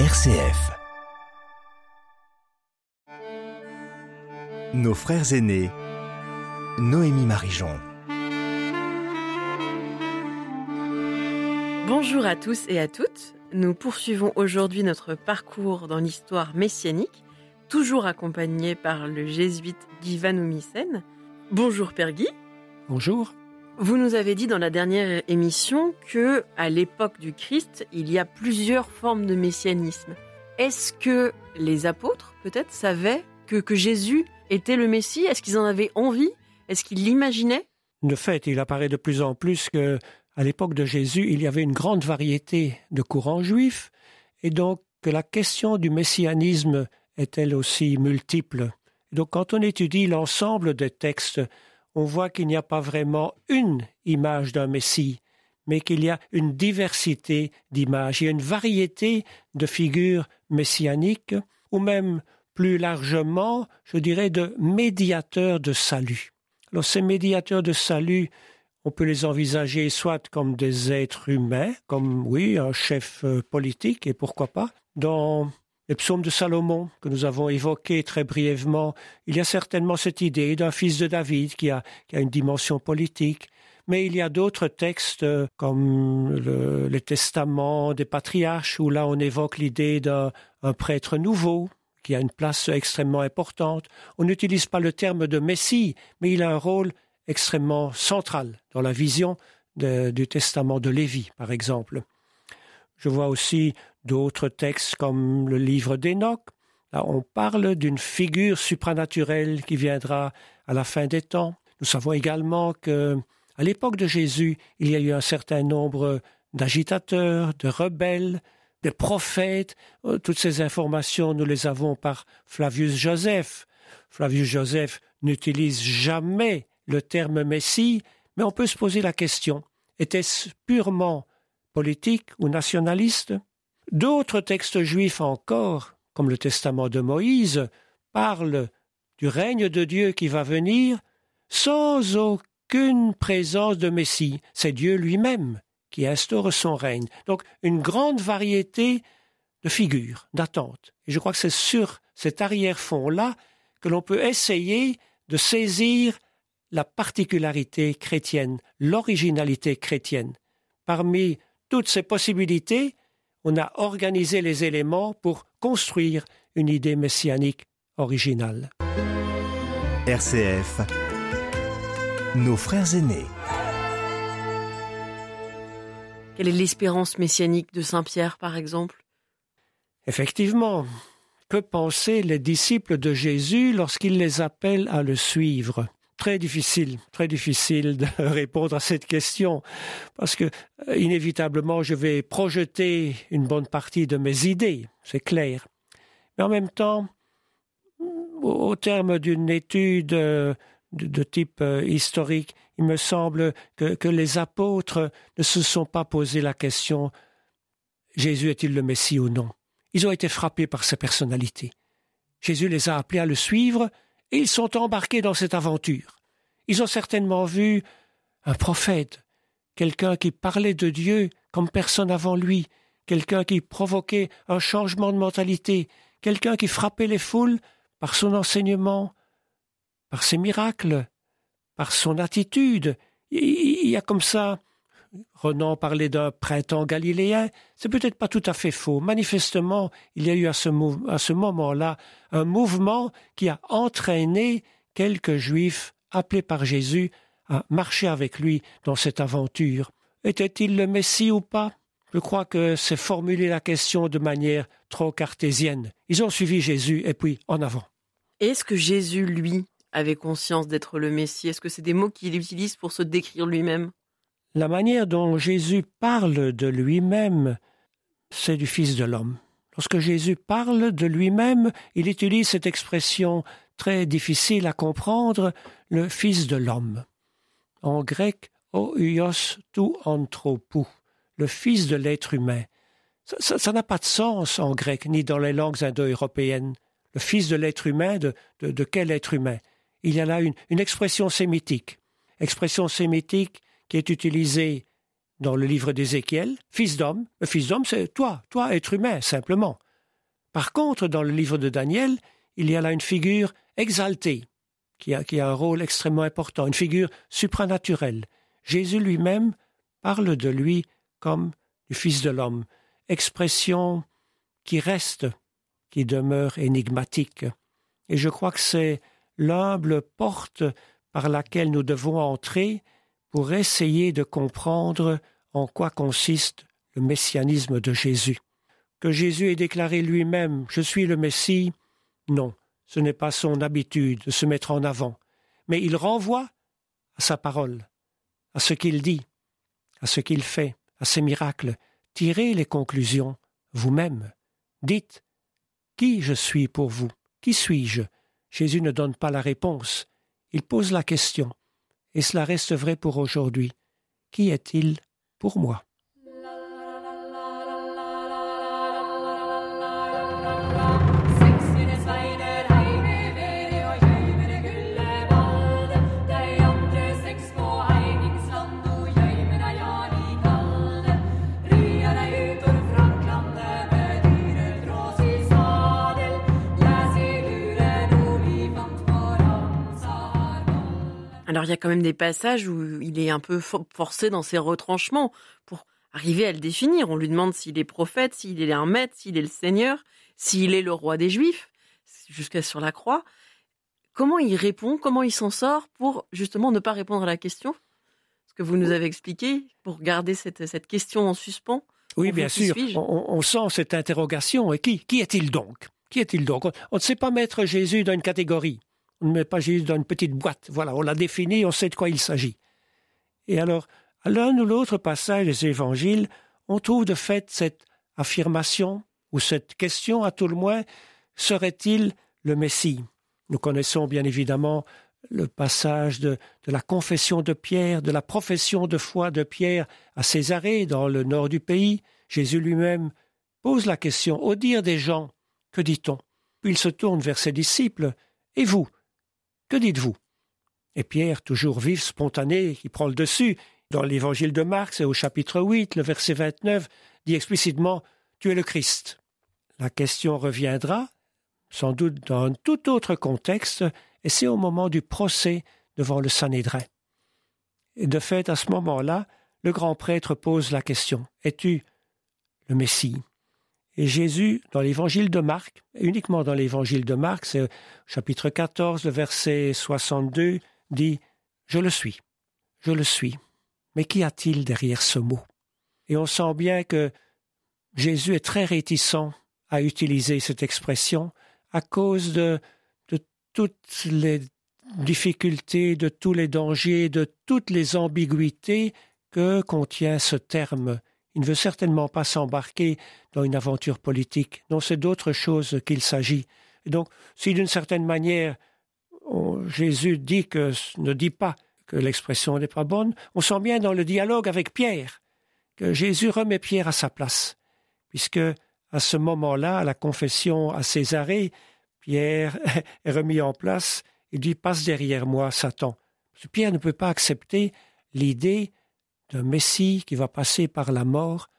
RCF. Nos frères aînés. Noémie Marijon. Bonjour à tous et à toutes. Nous poursuivons aujourd'hui notre parcours dans l'histoire messianique, toujours accompagné par le jésuite Guy Van Bonjour Père Guy. Bonjour. Vous nous avez dit dans la dernière émission que, à l'époque du Christ, il y a plusieurs formes de messianisme. Est-ce que les apôtres, peut-être, savaient que, Jésus était le Messie? Est-ce qu'ils en avaient envie? Est-ce qu'ils l'imaginaient? De fait, il apparaît de plus en plus que, à l'époque de Jésus, il y avait une grande variété de courants juifs, et donc que la question du messianisme est elle aussi multiple? Donc quand on étudie l'ensemble des textes on voit qu'il n'y a pas vraiment une image d'un Messie, mais qu'il y a une diversité d'images, il y a une variété de figures messianiques, ou même plus largement, je dirais, de médiateurs de salut. Alors ces médiateurs de salut, on peut les envisager soit comme des êtres humains, comme oui, un chef euh, politique, et pourquoi pas, dans les psaumes de Salomon, que nous avons évoqués très brièvement, il y a certainement cette idée d'un fils de David qui a, une dimension politique, mais il y a d'autres textes comme le, les testaments des patriarches, où là on évoque l'idée d'un prêtre nouveau, qui a une place extrêmement importante. On n'utilise pas le terme de Messie, mais il a un rôle extrêmement central dans la vision du testament de Lévi, par exemple. Je vois aussi d'autres textes comme le livre d'Enoch. On parle d'une figure supranaturelle qui viendra à la fin des temps. Nous savons également que, à l'époque de Jésus, il y a eu un certain nombre d'agitateurs, de rebelles, de prophètes. Euh, toutes ces informations, nous les avons par Flavius Joseph. Flavius Joseph n'utilise jamais le terme Messie, mais on peut se poser la question était-ce purement politique ou nationaliste? D'autres textes juifs encore, comme le testament de Moïse, parlent du règne de Dieu qui va venir sans aucune présence de Messie. C'est Dieu lui-même qui instaure son règne. Donc une grande variété de figures, d'attentes. Et je crois que c'est sur cet arrière-fond-là que l'on peut essayer de saisir la particularité chrétienne, l'originalité chrétienne. Parmi toutes ces possibilités, on a organisé les éléments pour construire une idée messianique originale. RCF Nos frères aînés. Quelle est l'espérance messianique de Saint Pierre, par exemple? Effectivement, que pensaient les disciples de Jésus lorsqu'il les appelle à le suivre? Très difficile, très difficile de répondre à cette question, parce que euh, inévitablement je vais projeter une bonne partie de mes idées, c'est clair. Mais en même temps, au terme d'une étude euh, de, type euh, historique, il me semble que, que les apôtres ne se sont pas posé la question Jésus est-il le Messie ou non? Ils ont été frappés par sa personnalité. Jésus les a appelés à le suivre, ils sont embarqués dans cette aventure. Ils ont certainement vu un prophète, quelqu'un qui parlait de Dieu comme personne avant lui, quelqu'un qui provoquait un changement de mentalité, quelqu'un qui frappait les foules par son enseignement, par ses miracles, par son attitude. Il y a comme ça Renan parlait d'un printemps galiléen, c'est peut-être pas tout à fait faux. Manifestement, il y a eu à ce, moment-là un mouvement qui a entraîné quelques juifs appelés par Jésus à marcher avec lui dans cette aventure. Était-il le Messie ou pas? Je crois que c'est formuler la question de manière trop cartésienne. Ils ont suivi Jésus et puis en avant. Est-ce que Jésus, lui, avait conscience d'être le Messie? Est-ce que c'est des mots qu'il utilise pour se décrire lui-même? La manière dont Jésus parle de lui-même, c'est du Fils de l'homme. Lorsque Jésus parle de lui-même, il utilise cette expression très difficile à comprendre, le Fils de l'homme. En grec, oios tu anthropou, le Fils de l'être humain. Ça n'a pas de sens en grec, ni dans les langues indo-européennes. Le Fils de l'être humain, de, quel être humain? Il y a là une expression sémitique. Expression sémitique qui est utilisé dans le livre d'Ézéchiel, fils d'homme. Fils d'homme, c'est toi, toi, être humain, simplement. Par contre, dans le livre de Daniel, il y a là une figure exaltée, qui a, qui a un rôle extrêmement important, une figure supranaturelle. Jésus lui-même parle de lui comme du Fils de l'homme, expression qui reste, qui demeure énigmatique. Et je crois que c'est l'humble porte par laquelle nous devons entrer pour essayer de comprendre en quoi consiste le messianisme de Jésus. Que Jésus ait déclaré lui-même Je suis le Messie, non, ce n'est pas son habitude de se mettre en avant, mais il renvoie à sa parole, à ce qu'il dit, à ce qu'il fait, à ses miracles. Tirez les conclusions vous-même. Dites Qui je suis pour vous? Qui suis-je? Jésus ne donne pas la réponse, il pose la question, et cela reste vrai pour aujourd'hui. Qui est-il pour moi? Alors il y a quand même des passages où il est un peu forcé dans ses retranchements pour arriver à le définir. On lui demande s'il est prophète, s'il est un maître, s'il est le Seigneur, s'il est le roi des Juifs, jusqu'à sur la croix. Comment il répond Comment il s'en sort pour justement ne pas répondre à la question? Ce que vous nous avez expliqué, pour garder cette, cette question en suspens. Oui, bien sûr. On, on, sent cette interrogation. Et qui, qui est-il donc? Qui est-il donc? On ne sait pas mettre Jésus dans une catégorie. On ne met pas Jésus dans une petite boîte. Voilà, on l'a défini, on sait de quoi il s'agit. Et alors, à l'un ou l'autre passage des évangiles, on trouve de fait cette affirmation, ou cette question à tout le moins, serait-il le Messie? Nous connaissons bien évidemment le passage de, de, la confession de Pierre, de la profession de foi de Pierre à Césarée, dans le nord du pays. Jésus lui-même pose la question, au dire des gens, que dit-on? Puis il se tourne vers ses disciples, Et vous, que dites-vous? Et Pierre, toujours vif, spontané, qui prend le dessus, dans l'évangile de Marc, c'est au chapitre 8, le verset 29, dit explicitement Tu es le Christ. La question reviendra, sans doute dans un tout autre contexte, et c'est au moment du procès devant le Sanhédrin. Et de fait, à ce moment-là, le grand prêtre pose la question Es-tu le Messie? Et Jésus, dans l'évangile de Marc, uniquement dans l'évangile de Marc, c'est chapitre 14, le verset 62, dit Je le suis, je le suis. Mais qu'y a-t-il derrière ce mot? Et on sent bien que Jésus est très réticent à utiliser cette expression à cause de, de toutes les difficultés, de tous les dangers, de toutes les ambiguïtés que contient ce terme il ne veut certainement pas s'embarquer dans une aventure politique. Non, c'est d'autre chose qu'il s'agit. Et donc, si d'une certaine manière Jésus dit que ne dit pas que l'expression n'est pas bonne, on sent bien dans le dialogue avec Pierre que Jésus remet Pierre à sa place, puisque à ce moment-là, à la confession à Césarée, Pierre est remis en place. Il dit passe derrière moi, Satan. Pierre ne peut pas accepter l'idée d'un Messie qui va passer par la mort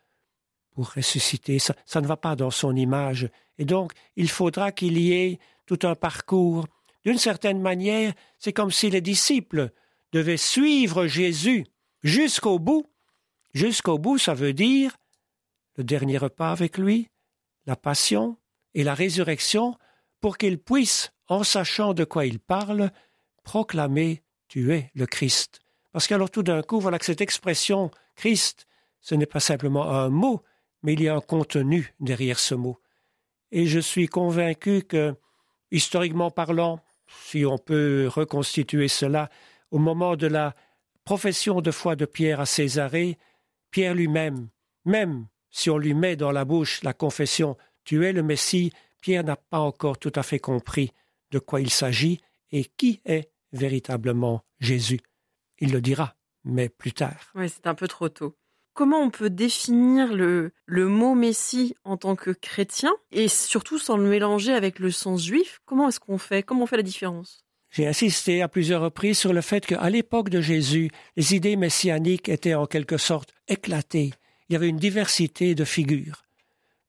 pour ressusciter. Ça, ne va pas dans son image. Et donc, il faudra qu'il y ait tout un parcours. D'une certaine manière, c'est comme si les disciples devaient suivre Jésus jusqu'au bout. Jusqu'au bout, ça veut dire le dernier repas avec lui, la passion et la résurrection, pour qu'ils puissent, en sachant de quoi il parle, proclamer Tu es le Christ. Parce qu'alors tout d'un coup, voilà que cette expression Christ, ce n'est pas simplement un mot, mais il y a un contenu derrière ce mot. Et je suis convaincu que, historiquement parlant, si on peut reconstituer cela, au moment de la profession de foi de Pierre à Césarée, Pierre lui-même, même si on lui met dans la bouche la confession Tu es le Messie, Pierre n'a pas encore tout à fait compris de quoi il s'agit et qui est véritablement Jésus. Il le dira, mais plus tard. Oui, c'est un peu trop tôt. Comment on peut définir le, le mot Messie en tant que chrétien et surtout sans le mélanger avec le sens juif? Comment est-ce qu'on fait? Comment on fait la différence? J'ai insisté à plusieurs reprises sur le fait qu'à l'époque de Jésus, les idées messianiques étaient en quelque sorte éclatées. Il y avait une diversité de figures.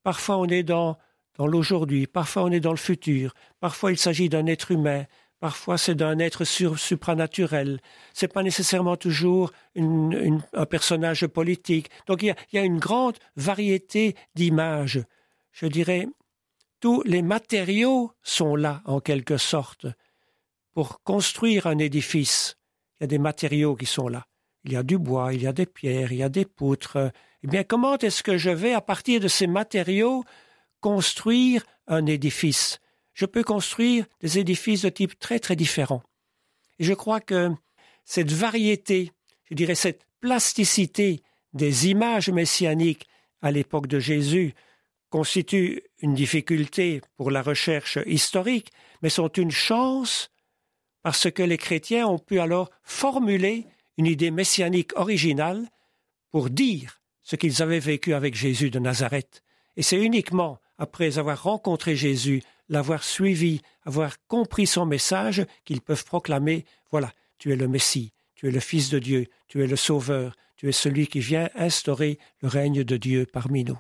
Parfois on est dans, dans l'aujourd'hui, parfois on est dans le futur, parfois il s'agit d'un être humain, parfois c'est d'un être supranaturel, c'est pas nécessairement toujours un personnage politique. Donc il y a une grande variété d'images. Je dirais, tous les matériaux sont là en quelque sorte pour construire un édifice. Il y a des matériaux qui sont là. Il y a du bois, il y a des pierres, il y a des poutres. Eh bien, comment est-ce que je vais, à partir de ces matériaux, construire un édifice? Je peux construire des édifices de type très très différent. Et je crois que cette variété, je dirais cette plasticité des images messianiques à l'époque de Jésus constitue une difficulté pour la recherche historique, mais sont une chance parce que les chrétiens ont pu alors formuler une idée messianique originale pour dire ce qu'ils avaient vécu avec Jésus de Nazareth. Et c'est uniquement après avoir rencontré Jésus, l'avoir suivi, avoir compris son message, qu'ils peuvent proclamer, voilà, tu es le Messie, tu es le Fils de Dieu, tu es le Sauveur, tu es celui qui vient instaurer le règne de Dieu parmi nous.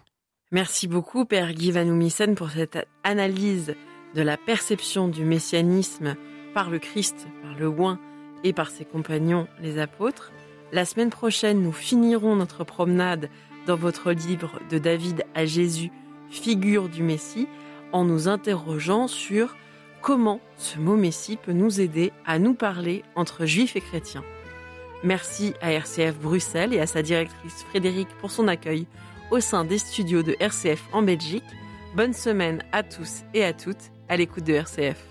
Merci beaucoup, Père Guy Van pour cette analyse de la perception du messianisme par le Christ, par le oint et par ses compagnons les apôtres. La semaine prochaine, nous finirons notre promenade dans votre livre de David à Jésus, figure du Messie, en nous interrogeant sur comment ce mot Messie peut nous aider à nous parler entre juifs et chrétiens. Merci à RCF Bruxelles et à sa directrice Frédéric pour son accueil au sein des studios de RCF en Belgique. Bonne semaine à tous et à toutes à l'écoute de RCF.